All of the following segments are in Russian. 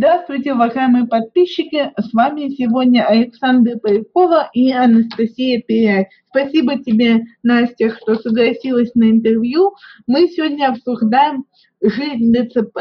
Здравствуйте, уважаемые подписчики! С вами сегодня Александра Полякова и Анастасия Пиряй. Спасибо тебе, Настя, что согласилась на интервью. Мы сегодня обсуждаем жизнь ДЦП,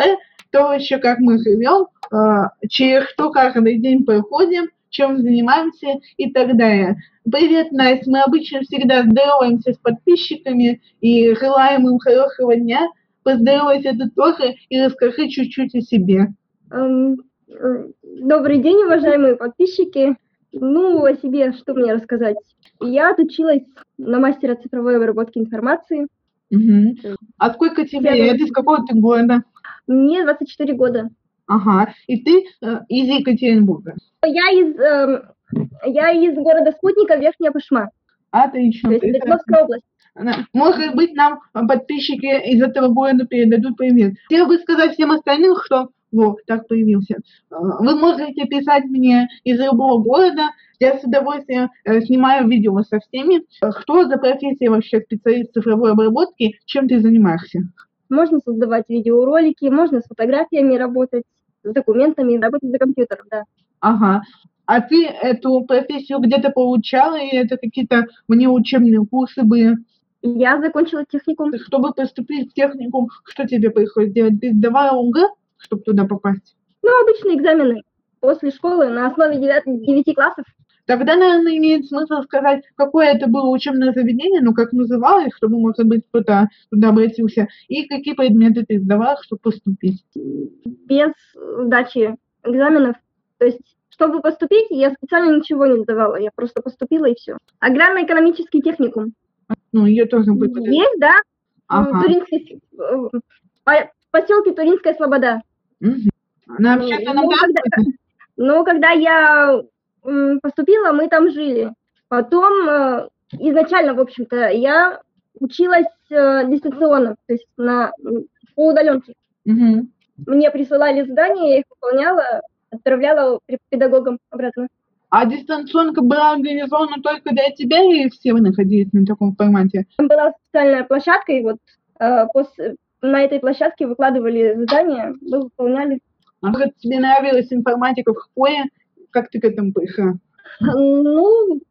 то еще как мы живем, а, через что каждый день проходим, чем занимаемся и так далее. Привет, Настя! Мы обычно всегда здороваемся с подписчиками и желаем им хорошего дня. Поздоровайся ты тоже и расскажи чуть-чуть о себе. Эм, э, добрый день, уважаемые подписчики. Ну, о себе что мне рассказать? Я отучилась на мастера цифровой обработки информации. Угу. А сколько тебе лет? Из какого ты города? Мне 24 года. Ага. И ты э, из Екатеринбурга. Я из, эм, я из города Спутника, Верхняя Пышма. Отлично. То есть Свердловская область. Может быть, нам подписчики из этого города передадут привет. Хотела бы сказать всем остальным, что вот, так появился. Э, Вы можете писать мне из любого города. Я с удовольствием э, снимаю видео со всеми. Э, Что за профессия вообще специалист цифровой обработки? Чем ты занимаешься? Можно создавать видеоролики, можно с фотографиями работать, с документами, работать за компьютером, да. Ага. А ты эту профессию где-то получала, и это какие-то мне учебные курсы были? Я закончила техникум. Чтобы поступить в техникум, что тебе приходится делать? Ты сдавала ОГЭ, чтобы туда попасть? Ну, обычные экзамены после школы на основе 9, классов. Тогда, наверное, имеет смысл сказать, какое это было учебное заведение, ну, как называлось, чтобы, может быть, кто-то туда обратился, и какие предметы ты сдавала, чтобы поступить. без сдачи экзаменов. То есть, чтобы поступить, я специально ничего не сдавала, я просто поступила и все. Аграрно-экономический техникум. Ну, ее тоже будет. Есть, да? Ага. Туринский, э, в поселке Туринская Слобода. На Ну, общественном ну, транспорте? Но когда я поступила, мы там жили. Потом, э, изначально, в общем-то, я училась э, дистанционно, то есть на, по удаленке. Мгм. Мне присылали задания, я их выполняла, отправляла пе- педагогам обратно. А дистанционка была организована только для тебя, или все вы находились на таком формате? Там была специальная площадка, и вот э, пос- на этой площадке выкладывали задания, мы выполняли. А как тебе нравилась информатика в школе? Как ты к этому пришла? Ну,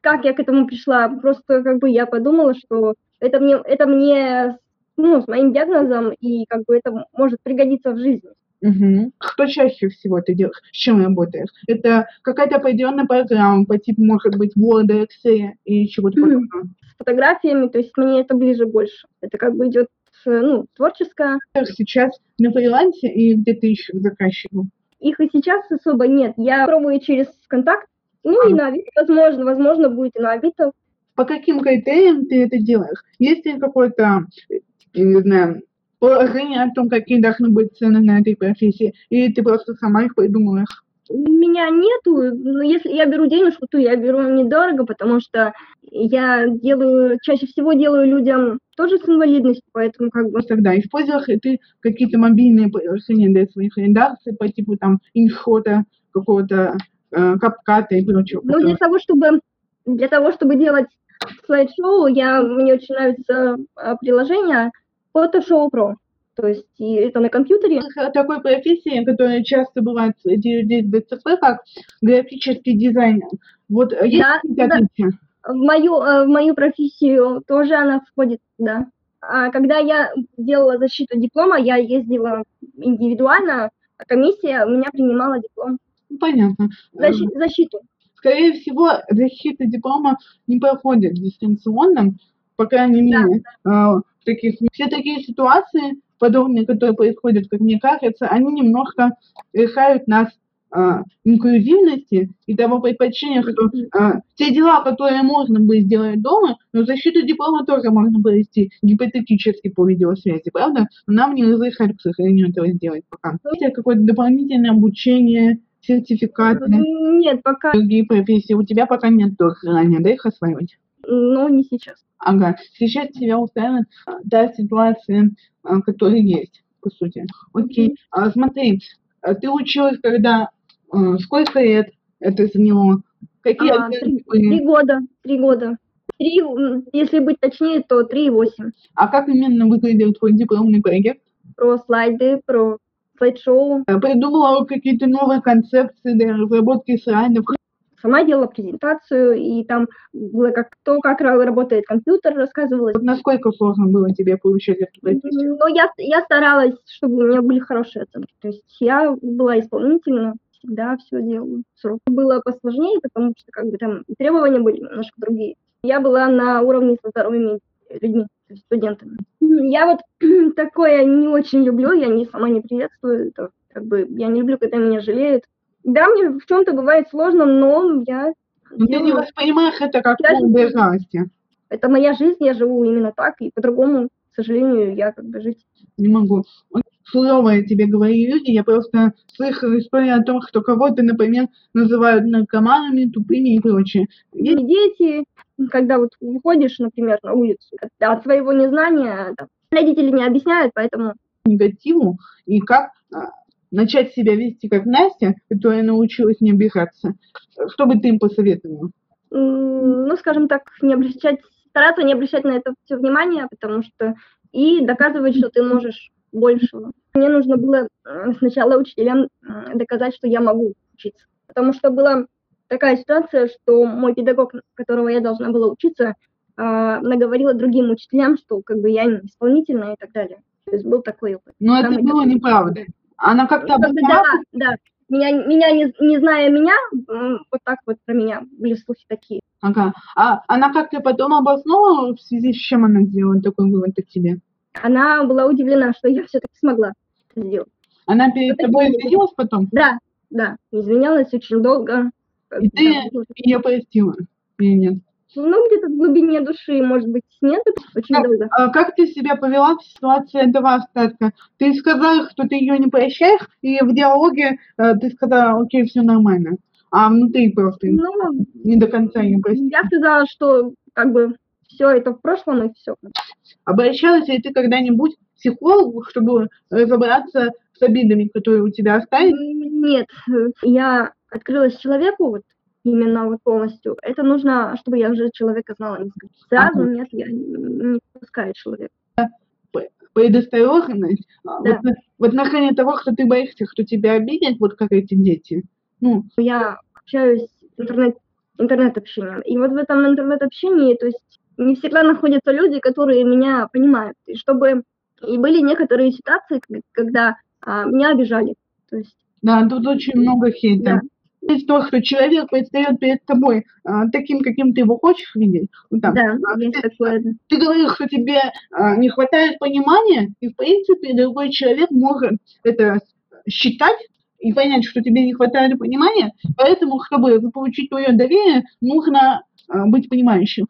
как я к этому пришла? Просто как бы я подумала, что это мне, это мне ну, с моим диагнозом, и как бы это может пригодиться в жизни. Мгм. Что чаще всего ты делаешь? С чем работаешь? Это какая-то определенная программа по типу, может быть, Word, Excel и чего-то подобного? С фотографиями, то есть мне это ближе больше. Это как бы идет, ну, творческое. Сейчас на фрилансе и где ты ищешь заказчиков? Их и сейчас особо нет. Я пробую через контакт, ну и на Авито, возможно, возможно, будет и на Авито. По каким критериям ты это делаешь? Есть ли какое-то, э, я не знаю, положение о том, какие должны быть цены на этой профессии? Или ты просто сама их придумываешь? Меня нету, но если я беру денежку, то я беру недорого, потому что я делаю, чаще всего делаю людям тоже с инвалидностью, поэтому как бы тогда используешь ли ты какие-то мобильные приложения для своих редакций по типу там иншота, какого-то э, капката и прочего? Ну, для того, чтобы для того, чтобы делать слайд-шоу, я, мне очень нравится а, приложение Photoshop Pro. То есть и это на компьютере. Такой профессии, которая часто бывает среди людей с ДЦП, как графический дизайнер. Вот э, есть Да, да. В мою, э, в мою профессию тоже она входит, да. А когда я делала защиту диплома, я ездила индивидуально, а комиссия у меня принимала диплом. Понятно. Э, Защи- защиту. Скорее всего, защита диплома не проходит дистанционно, по крайней Да, мере, э, в таких, все такие ситуации, подобные, которые происходят, как мне кажется, они немножко лишают нас э, инклюзивности и того предпочтения, что э, те дела, которые можно бы сделать дома, но защиту диплома тоже можно провести гипотетически по видеосвязи, правда? Но нам не разрешают, к сожалению, этого сделать пока. Есть какое-то дополнительное обучение, сертификаты? Нет, пока, другие профессии у тебя пока нет тоже желания, да, их осваивать? Но не сейчас. Ага. Сейчас тебя устраивает а, та ситуация, а, которая есть, по сути. Окей. А, смотри, а ты училась когда, сколько лет это заняло? Какие А, три, три года, три года. Три, если быть точнее, то три и восемь. А как именно выглядел твой дипломный проект? Про слайды, про слайд-шоу. Придумала какие-то новые концепции для разработки слайдов. Сама делала презентацию, и там было как то, как работает компьютер, рассказывалось. Вот насколько сложно было тебе получать эту профессию? Ну, я, я старалась, чтобы у меня были хорошие оценки. То есть я была исполнительна, всегда все делала. Срок было посложнее, потому что как бы там требования были немножко другие. Я была на уровне со здоровыми людьми, студентами. Я вот такое не очень люблю, я не сама не приветствую, это как бы я не люблю, когда меня жалеют. Да, мне в чем-то бывает сложно, но я... Но ты не воспринимаешь это как обязанности. Это моя жизнь, я живу именно так, и по-другому, к сожалению, я как бы жить не могу. Суровые тебе говорили люди, я просто слышала историю о том, что кого-то, например, называют наркоманами, тупыми и прочее. Есть дети, когда вот выходишь, например, на улицу, от своего незнания, родители не объясняют, поэтому... Негативу и как а, начать себя вести как Настя, которая научилась не обижаться. Что бы ты им посоветовала? Ну, скажем так, не обращать, стараться не обращать на это все внимание, потому что и доказывать, что ты можешь большего. Мне нужно было э, сначала учителям доказать, что я могу учиться. Потому что была такая ситуация, что мой педагог, которого я должна была учиться, а, наговорила другим учителям, что как бы я не исполнительная и так далее. То есть был такой опыт. Но это было такой... неправда. Она как-то ну, Да, да. Меня, меня не, не зная меня, вот так вот про меня были слухи такие. Ага. А она как-то потом обосновала, в связи с чем она сделала такой вывод о тебе? Она была удивлена, что я все-таки смогла сделать. Она перед вот тобой извинилась потом? Да, да, извинялась очень долго. И ты ее простила или нет? Ну, где-то в глубине души, может быть, нет, очень как, долго. А как ты себя повела в ситуации этого остатка? Ты сказала, что ты ее не прощаешь, и в диалоге э, ты сказала, окей, все нормально. А внутри просто ну, не до конца не простила. Я сказала, что как бы все это в прошлом и все. Обращалась ли ты когда-нибудь к психологу, чтобы разобраться с обидами, которые у тебя остались? Нет, я открылась человеку, вот именно вот полностью. Это нужно, чтобы я уже человека знала несколько. Сразу ага. нет, я не пускаю человека. Предосторожность а, да. вот, в отношении того, что ты боишься, кто тебя обидит, вот как эти дети. Ну. Я общаюсь в интернет, интернет-общением. И вот в этом интернет-общении, то есть не всегда находятся люди, которые меня понимают. И чтобы и были некоторые ситуации, когда а, меня обижали. То есть, да, тут очень много хейта. Да есть то, что человек предстает перед тобой а, таким, каким ты его хочешь видеть. Ну, там, да, а, есть ты, такое. Ты говоришь, что тебе а, не хватает понимания, и в принципе другой человек может это считать и понять, что тебе не хватает понимания, поэтому, чтобы получить твое доверие, нужно а, быть понимающим.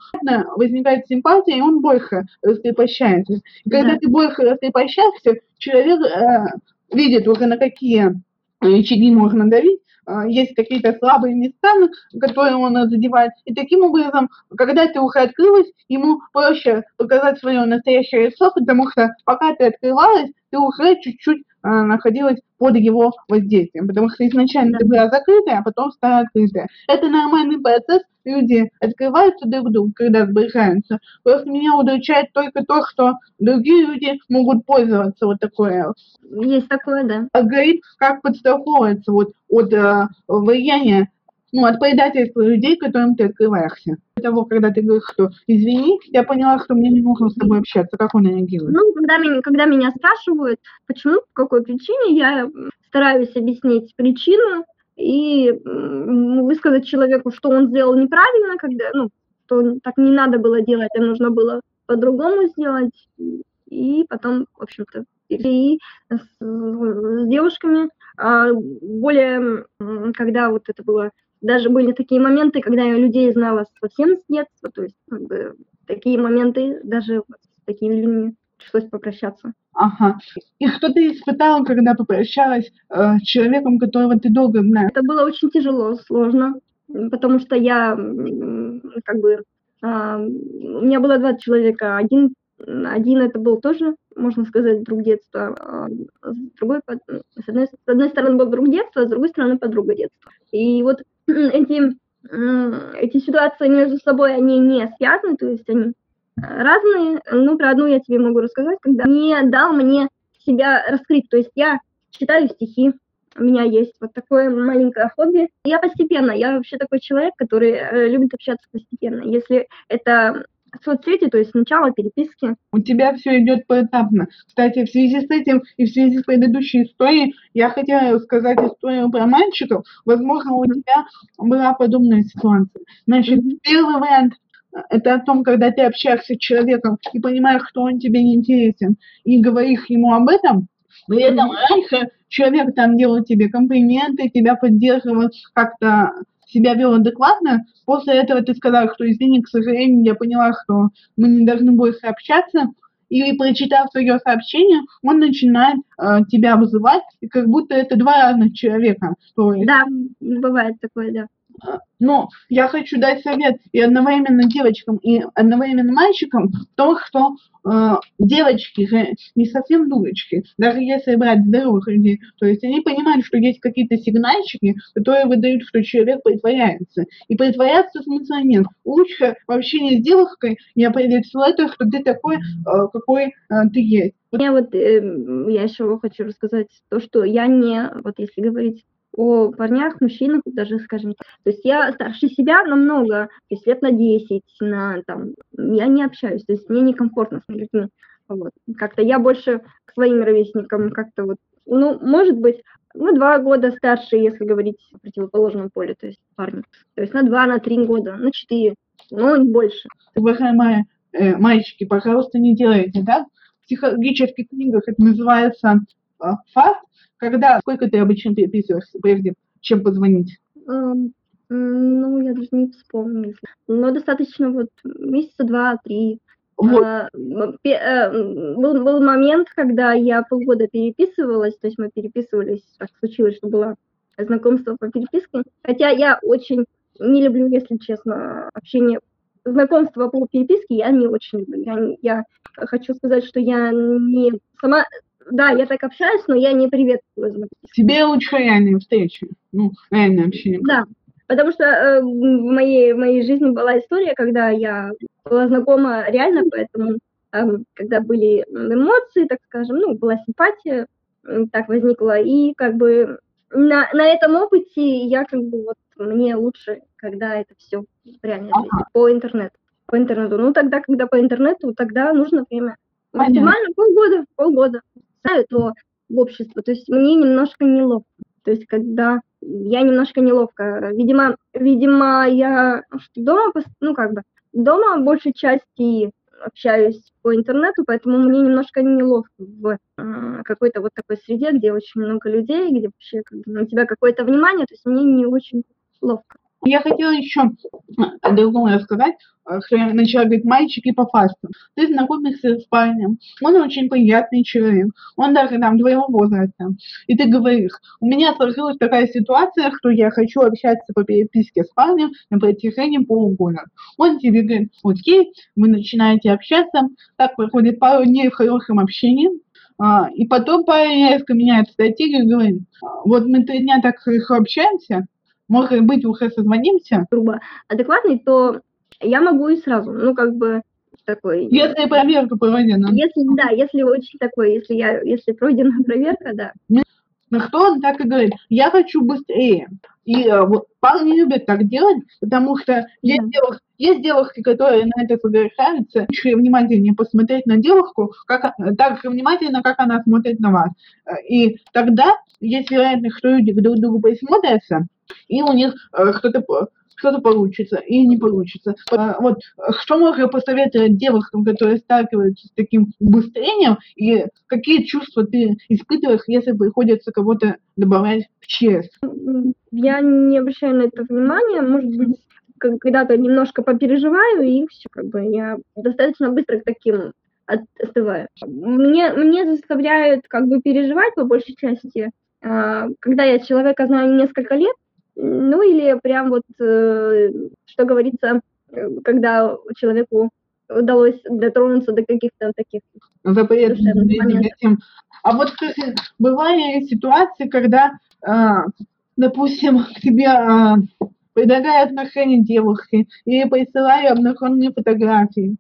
Возникает симпатия, и он больше раскрепощается. И когда да. ты больше раскрепощаешься, человек э, видит уже на какие рычаги можно давить, есть какие-то слабые места, которые он задевает. И таким образом, когда ты уже открылась, ему проще показать свое настоящее лицо, потому что пока ты открывалась, ты уже чуть-чуть а, находилась под его воздействием, потому что изначально ты была закрытая, а потом стала открытая. Это нормальный процесс, люди открываются друг другу, когда сближаются. Просто меня удручает только то, что другие люди могут пользоваться вот такое. Есть такое, да. Алгоритм как подстраховывается вот от э, влияния ну, от предательства людей, которым ты открываешься. До того, когда ты говоришь, что извини, я поняла, что мне не нужно с тобой общаться. Как он реагирует? Ну, когда меня, когда меня спрашивают, почему, по какой причине, я стараюсь объяснить причину и высказать человеку, что он сделал неправильно, когда, ну, что так не надо было делать, а нужно было по-другому сделать. И потом, в общем-то, и с, с девушками, а более, когда вот это было даже были такие моменты, когда я людей знала совсем с детства, то есть как бы, такие моменты даже с такими людьми пришлось попрощаться. Ага. И что ты испытала, когда попрощалась э, с человеком, которого ты долго знаешь? Это было очень тяжело, сложно, потому что я как бы... Э, у меня было два человека. Один, один это был тоже, можно сказать, друг детства, а с другой, с одной, с одной стороны был друг детства, а с другой стороны подруга детства. И вот эти, эти ситуации между собой, они не связаны, то есть они разные. Ну, про одну я тебе могу рассказать, когда не дал мне себя раскрыть. То есть я читаю стихи. У меня есть вот такое маленькое хобби. Я постепенно, я вообще такой человек, который э, любит общаться постепенно. Если это соцсети, то есть сначала переписки. У тебя все идет поэтапно. Кстати, в связи с этим и в связи с предыдущей историей, я хотела сказать историю про мальчиков. Возможно, у тебя была подобная ситуация. Значит, mm-hmm. первый вариант это о том, когда ты общаешься с человеком и понимаешь, что он тебе не интересен, и говоришь ему об этом, при этом раньше человек там делал тебе комплименты, тебя поддерживал, как-то себя вел адекватно. После этого ты сказал, что извини, к сожалению, я поняла, что мы не должны больше общаться. И прочитав твое сообщение, он начинает э, тебя вызывать, и как будто это два разных человека. Есть, да, бывает такое, да. Но я хочу дать совет и одновременно девочкам, и одновременно мальчикам, то, что э, девочки же не совсем дурочки, даже если брать здоровых людей, то есть они понимают, что есть какие-то сигнальчики, которые выдают, что человек притворяется. И притворяться смысла нет. Лучше в общении с девушкой не определить это, что ты такой, э, какой э, ты есть. Я вот, э, я еще хочу рассказать то, что я не, вот если говорить о парнях, мужчинах, даже, скажем. То есть я старше себя намного, то есть лет на 10, на, там, я не общаюсь, то есть мне некомфортно с людьми. Вот. Как-то я больше к своим ровесникам как-то вот, ну, может быть, ну, два года старше, если говорить о противоположном поле, то есть парни. То есть на два, на три года, на четыре, но не больше. Уважаемые э, мальчики, пожалуйста, не делайте, да? В психологических книгах это называется э, факт, когда, сколько ты обычно переписываешься, прежде чем позвонить? Um, ну, я даже не вспомню. Но достаточно вот месяца два-три. Вот. А, э, был, был момент, когда я полгода переписывалась, то есть мы переписывались, так случилось, что было знакомство по переписке. Хотя я очень не люблю, если честно, общение знакомство по переписке я не очень люблю. Я, я хочу сказать, что я не сама да, я так общаюсь, но я не приветствую звонки. Тебе лучше реальные встречи, ну, реальное общение. Да, потому что э, в, моей, в моей жизни была история, когда я была знакома реально, поэтому э, когда были эмоции, так скажем, ну, была симпатия, э, так возникла, и как бы на, на этом опыте я как бы вот мне лучше, когда это все в реальной ага. жизни, по интернету. По интернету. Ну, тогда, когда по интернету, тогда нужно время. Максимально полгода, полгода знаю, то в общество. То есть мне немножко неловко. То есть когда я немножко неловко. Видимо, видимо, я дома, ну как бы, дома большей части общаюсь по интернету, поэтому мне немножко неловко в э, какой-то вот такой среде, где очень много людей, где вообще как бы, на тебя какое-то внимание, то есть мне не очень ловко. Я хотела еще о другом рассказать, э, что я начала говорить мальчики по фасту. Ты знакомишься с парнем, он очень приятный человек, он даже там твоего возраста. И ты говоришь, у меня сложилась такая ситуация, что я хочу общаться по переписке с парнем на протяжении полугода. Он тебе говорит, окей, вы начинаете общаться, так проходит пару дней в хорошем общении, а, и потом парень резко меняет стратегию и говорит, вот мы три дня так хорошо общаемся, может быть, уже созвонимся? Грубо адекватный, то я могу и сразу, ну, как бы, такой... Если проверка проведена. Если, да, если очень такой, если я, если пройдена проверка, да. На что он так и говорит, я хочу быстрее. И а, вот парни любят так делать, потому что да. есть, девушки, есть девушки, которые на это соглашаются, еще внимательнее посмотреть на девушку, как, так же внимательно, как она смотрит на вас. И тогда есть вероятность, что люди друг к другу присмотрятся, и у них э, что-то что-то получится и не получится. А, вот что можно посоветовать девушкам, которые сталкиваются с таким убыстрением, и какие чувства ты испытываешь, если приходится кого-то добавлять в ЧС? Я не обращаю на это внимания, может быть, когда-то немножко попереживаю, и все, как бы я достаточно быстро к таким остываю. Мне, мне заставляют как бы переживать по большей части, а, когда я человека знаю несколько лет, ну или прям вот, э, что говорится, когда человеку удалось дотронуться до каких-то таких запретных А вот, кстати, бывали ситуации, когда, а, допустим, к тебе а, предлагают отношения девушки и присылаю обнаженные фотографии.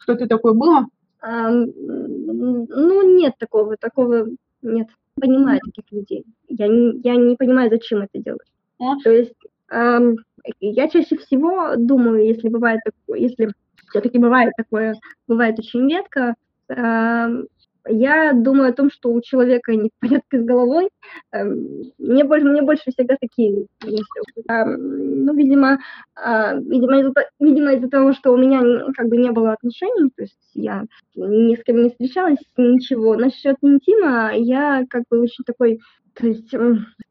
Что-то такое было? Um, ну, нет такого, такого нет. Понимаю таких людей. Я не, я не понимаю, зачем это делать. А? То есть эм, я чаще всего думаю, если бывает такое, если все-таки бывает такое, бывает очень редко, эм, я думаю о том, что у человека не в порядке с головой. Эм, мне, больше, мне больше всегда такие мысли. Эм, ну, видимо, э, видимо, из-за, видимо, из-за того, что у меня как бы не было отношений, то есть я ни с кем не встречалась, ничего. Насчет интима я как бы очень такой, то есть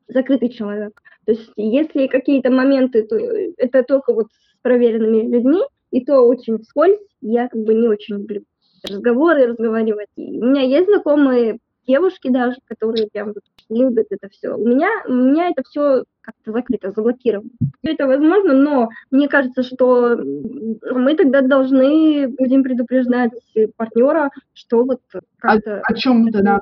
закрытый человек. То есть если какие-то моменты, то это только вот с проверенными людьми, и то очень вскользь, я как бы не очень люблю разговоры разговаривать. И у меня есть знакомые девушки даже, которые прям любят это все. У меня, у меня это все как-то закрыто, заблокировано. Это возможно, но мне кажется, что мы тогда должны будем предупреждать партнера, что вот как-то... О, о чем тогда?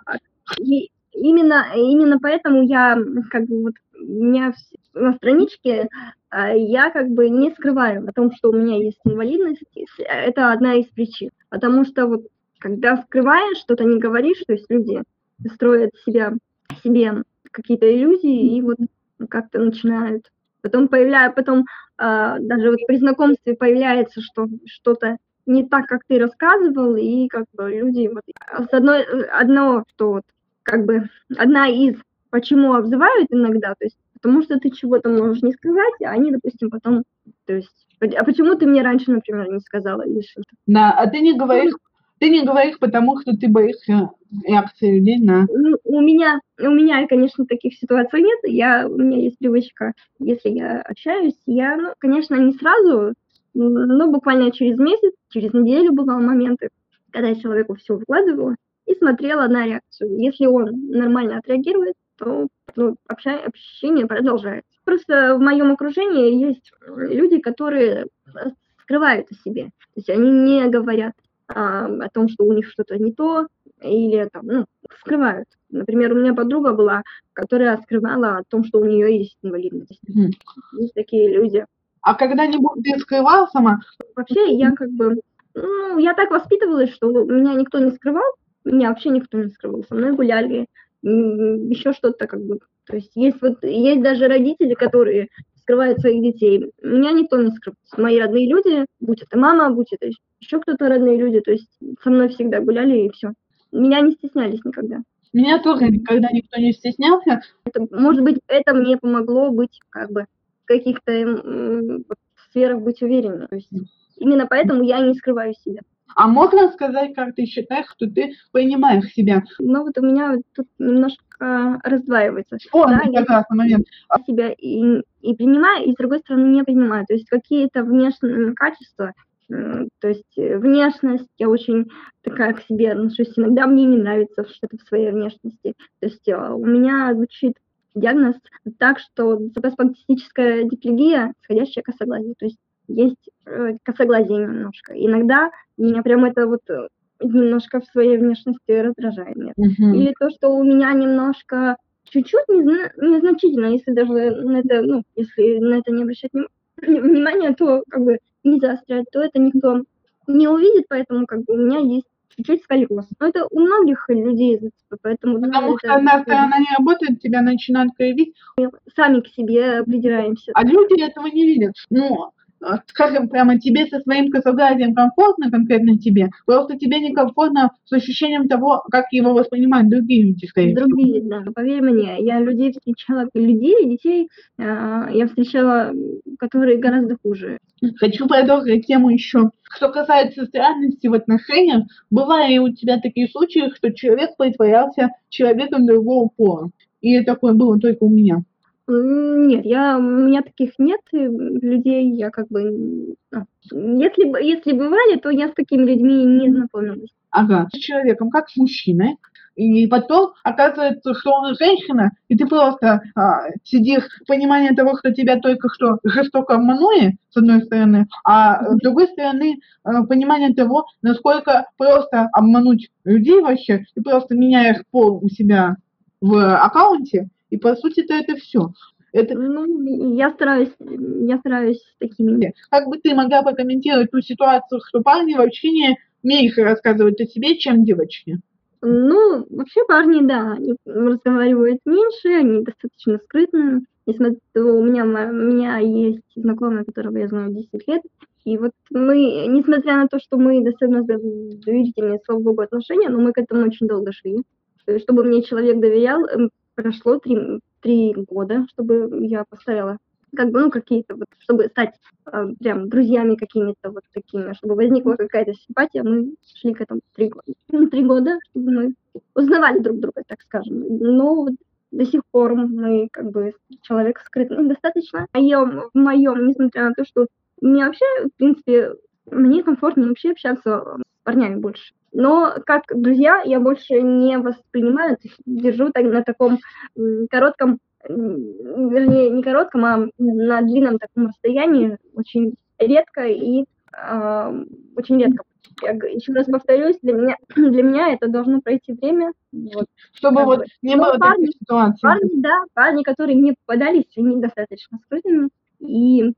И именно, именно поэтому я как бы вот у меня на страничке а, я как бы не скрываю о том, что у меня есть инвалидность. Это одна из причин. Потому что вот когда скрываешь, что-то не говоришь, то есть люди строят себя, себе какие-то иллюзии и вот как-то начинают. Потом появляется, потом э, даже вот при знакомстве появляется, что что-то не так, как ты рассказывал, и как бы люди вот с одной одно, что вот как бы одна из почему обзывают иногда, то есть потому что ты чего-то можешь не сказать, а они, допустим, потом, то есть а почему ты мне раньше, например, не сказала или что-то? Да, а ты не говоришь, ты не говоришь, потому что ты боишься реакции людей на... Ну, у меня, у меня, конечно, таких ситуаций нет. Я, у меня есть привычка, если я общаюсь, я, ну, конечно, не сразу, но буквально через месяц, через неделю бывали моменты, когда я человеку все выкладывала и смотрела на реакцию. Если он нормально отреагирует, то ну, общение продолжается. Просто в моем окружении есть люди, которые скрывают о себе. То есть они не говорят а, о том, что у них что-то не то, или там, ну, скрывают. Например, у меня подруга была, которая скрывала о том, что у нее есть инвалидность. Mm. Есть такие люди. А когда-нибудь ты скрывала сама? Вообще, я как бы, ну, я так воспитывалась, что меня никто не скрывал, меня вообще никто не скрывал. Со мной гуляли, еще что-то как бы. То есть есть вот есть даже родители, которые скрывают своих детей. Меня никто не скрывает. Мои родные люди, будь это мама, будь это еще кто-то родные люди, то есть со мной всегда гуляли и все. Меня не стеснялись никогда. Меня тоже никогда никто не стеснялся. Это, может быть, это мне помогло быть как бы в каких-то сферах быть уверенной. То есть именно поэтому я не скрываю себя. А можно сказать, как ты считаешь, что ты понимаешь себя? Ну вот у меня тут немножко раздваивается. О, да, как раз момент. Я себя и, и принимаю, и с другой стороны не понимаю. То есть какие-то внешние качества, то есть внешность, я очень такая к себе отношусь. Иногда мне не нравится что-то в своей внешности. То есть э, у меня звучит диагноз так, что спастическая диплегия, сходящая косоглазие. То есть есть э, косоглазие немножко. Иногда меня прям это вот э, немножко в своей внешности раздражает. Нет. Uh-huh. Или то, что у меня немножко чуть-чуть незна- незначительно, если даже на это, ну, если на это не обращать внимания, то как бы не заострять, то это никто не увидит, поэтому как бы у меня есть чуть-чуть сколиоз. Но это у многих людей, поэтому... Потому что она, она не работает, тебя начинают кривить. Сами к себе придираемся. А люди этого не видят. Но скажем, прямо тебе со своим косоглазием комфортно, конкретно тебе, просто тебе некомфортно с ощущением того, как его воспринимают другие люди, скорее Другие, да. Поверь мне, я людей встречала, людей, детей, э, я встречала, которые гораздо хуже. Хочу продолжить тему еще. Что касается странности в отношениях, бывали у тебя такие случаи, что человек притворялся человеком другого пола. И такое было только у меня. Нет, я, у меня таких нет э, людей, я как бы... А, если, если бывали, то я с такими людьми не знакомилась. Ага, с человеком, как с мужчиной, и потом оказывается, что он женщина, и ты просто а, сидишь в понимании того, что тебя только что жестоко обманули, с одной стороны, а с другой стороны, а, понимание того, насколько просто обмануть людей вообще, ты просто меняешь пол у себя в аккаунте, и по сути-то это все. Это... Ну, я стараюсь, я стараюсь такими. Как бы ты могла прокомментировать ту ситуацию, что парни вообще не меньше рассказывают о себе, чем девочки? Ну, вообще парни, да, они разговаривают меньше, они достаточно скрытные. Несмотря у меня, у меня есть знакомая, которого я знаю 10 лет, и вот мы, несмотря на то, что мы достаточно доверительные, слава богу, отношения, но мы к этому очень долго шли. Чтобы мне человек доверял, эм, прошло три, три года, чтобы я поставила как бы, ну, какие-то вот, чтобы стать э, прям друзьями какими-то вот такими, чтобы возникла какая-то симпатия, мы шли к этому три года. Ну, три года, чтобы мы узнавали друг друга, так скажем. Но до сих пор мы как бы человек скрытный достаточно. А я в моем, несмотря на то, что мне вообще, в принципе, мне комфортнее вообще общаться парнями больше. Но как друзья я больше не воспринимаю, то есть держу так, на таком коротком вернее, не коротком, а на длинном таком расстоянии, очень редко и э, очень редко. Я еще раз повторюсь, для меня, для меня это должно пройти время. Вот, Чтобы вот бы. не было парни, таких ситуаций. Парни, да, парни, которые мне попадались, они достаточно скрытыми. И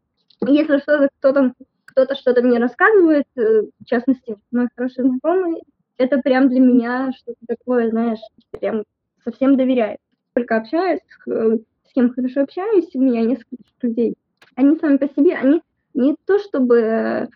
если что-то кто-то кто-то что-то мне рассказывает, э, в частности, мой хороший знакомый, это прям для меня что-то такое, знаешь, прям совсем доверяет только общаюсь, с кем хорошо общаюсь, у меня несколько людей. Они сами по себе, они не то чтобы э,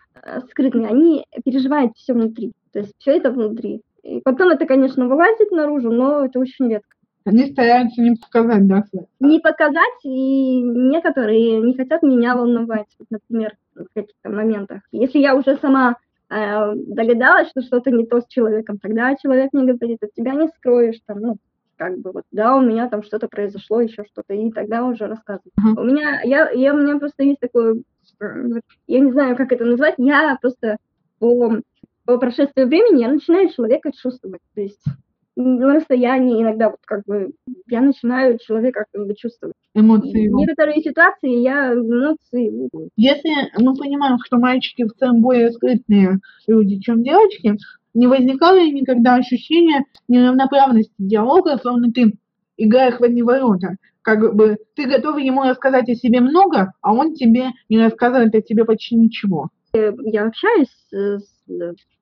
скрытные, они переживают все внутри. То есть все это внутри. И потом это, конечно, вылазит наружу, но это очень редко. Они стараются не показать, да? Не показать, и некоторые не хотят меня волновать, например, в каких-то моментах. Если я уже сама э, догадалась, что что-то не то с человеком, тогда человек мне говорит, от тебя не скроешь, там, ну, как бы вот, да, у меня там что-то произошло, еще что-то, и тогда уже рассказываю. Uh-huh. У меня, я, я, у меня просто есть такое, я не знаю, как это назвать, я просто по, по прошествии времени я начинаю человека чувствовать, то есть на расстоянии иногда вот как бы я начинаю человека как бы чувствовать. Эмоции. В некоторые ситуации я эмоции. Если мы понимаем, что мальчики в целом более скрытные люди, чем девочки, не возникало ли никогда ощущения неравноправности диалога, словно ты играешь в одни ворота. Как бы ты готов ему рассказать о себе много, а он тебе не рассказывает о себе почти ничего. Я общаюсь с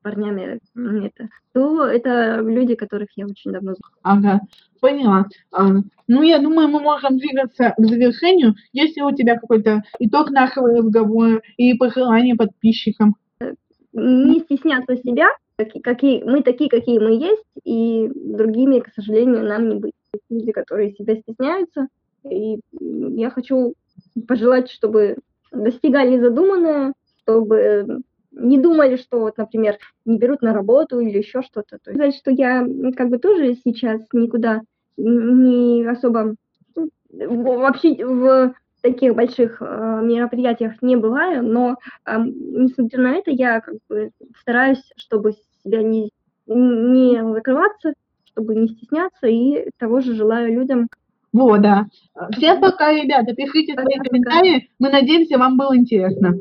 парнями, это, то это люди, которых я очень давно знаю. Ага, поняла. А, ну, я думаю, мы можем двигаться к завершению. Есть ли у тебя какой-то итог нашего разговора и пожелания подписчикам? Не стесняться себя, какие, мы такие, какие мы есть, и другими, к сожалению, нам не быть. Люди, которые себя стесняются, и я хочу пожелать, чтобы достигали задуманное, чтобы не думали, что вот, например, не берут на работу или еще что-то. То есть сказать, что я как бы тоже сейчас никуда не особо вообще в таких больших э, мероприятиях не бываю, но э, несмотря на это я как бы стараюсь, чтобы себя не, не закрываться, чтобы не стесняться, и того же желаю людям. Вот, да. Всем пока, ребята, пишите свои комментарии. Мы надеемся, вам было интересно.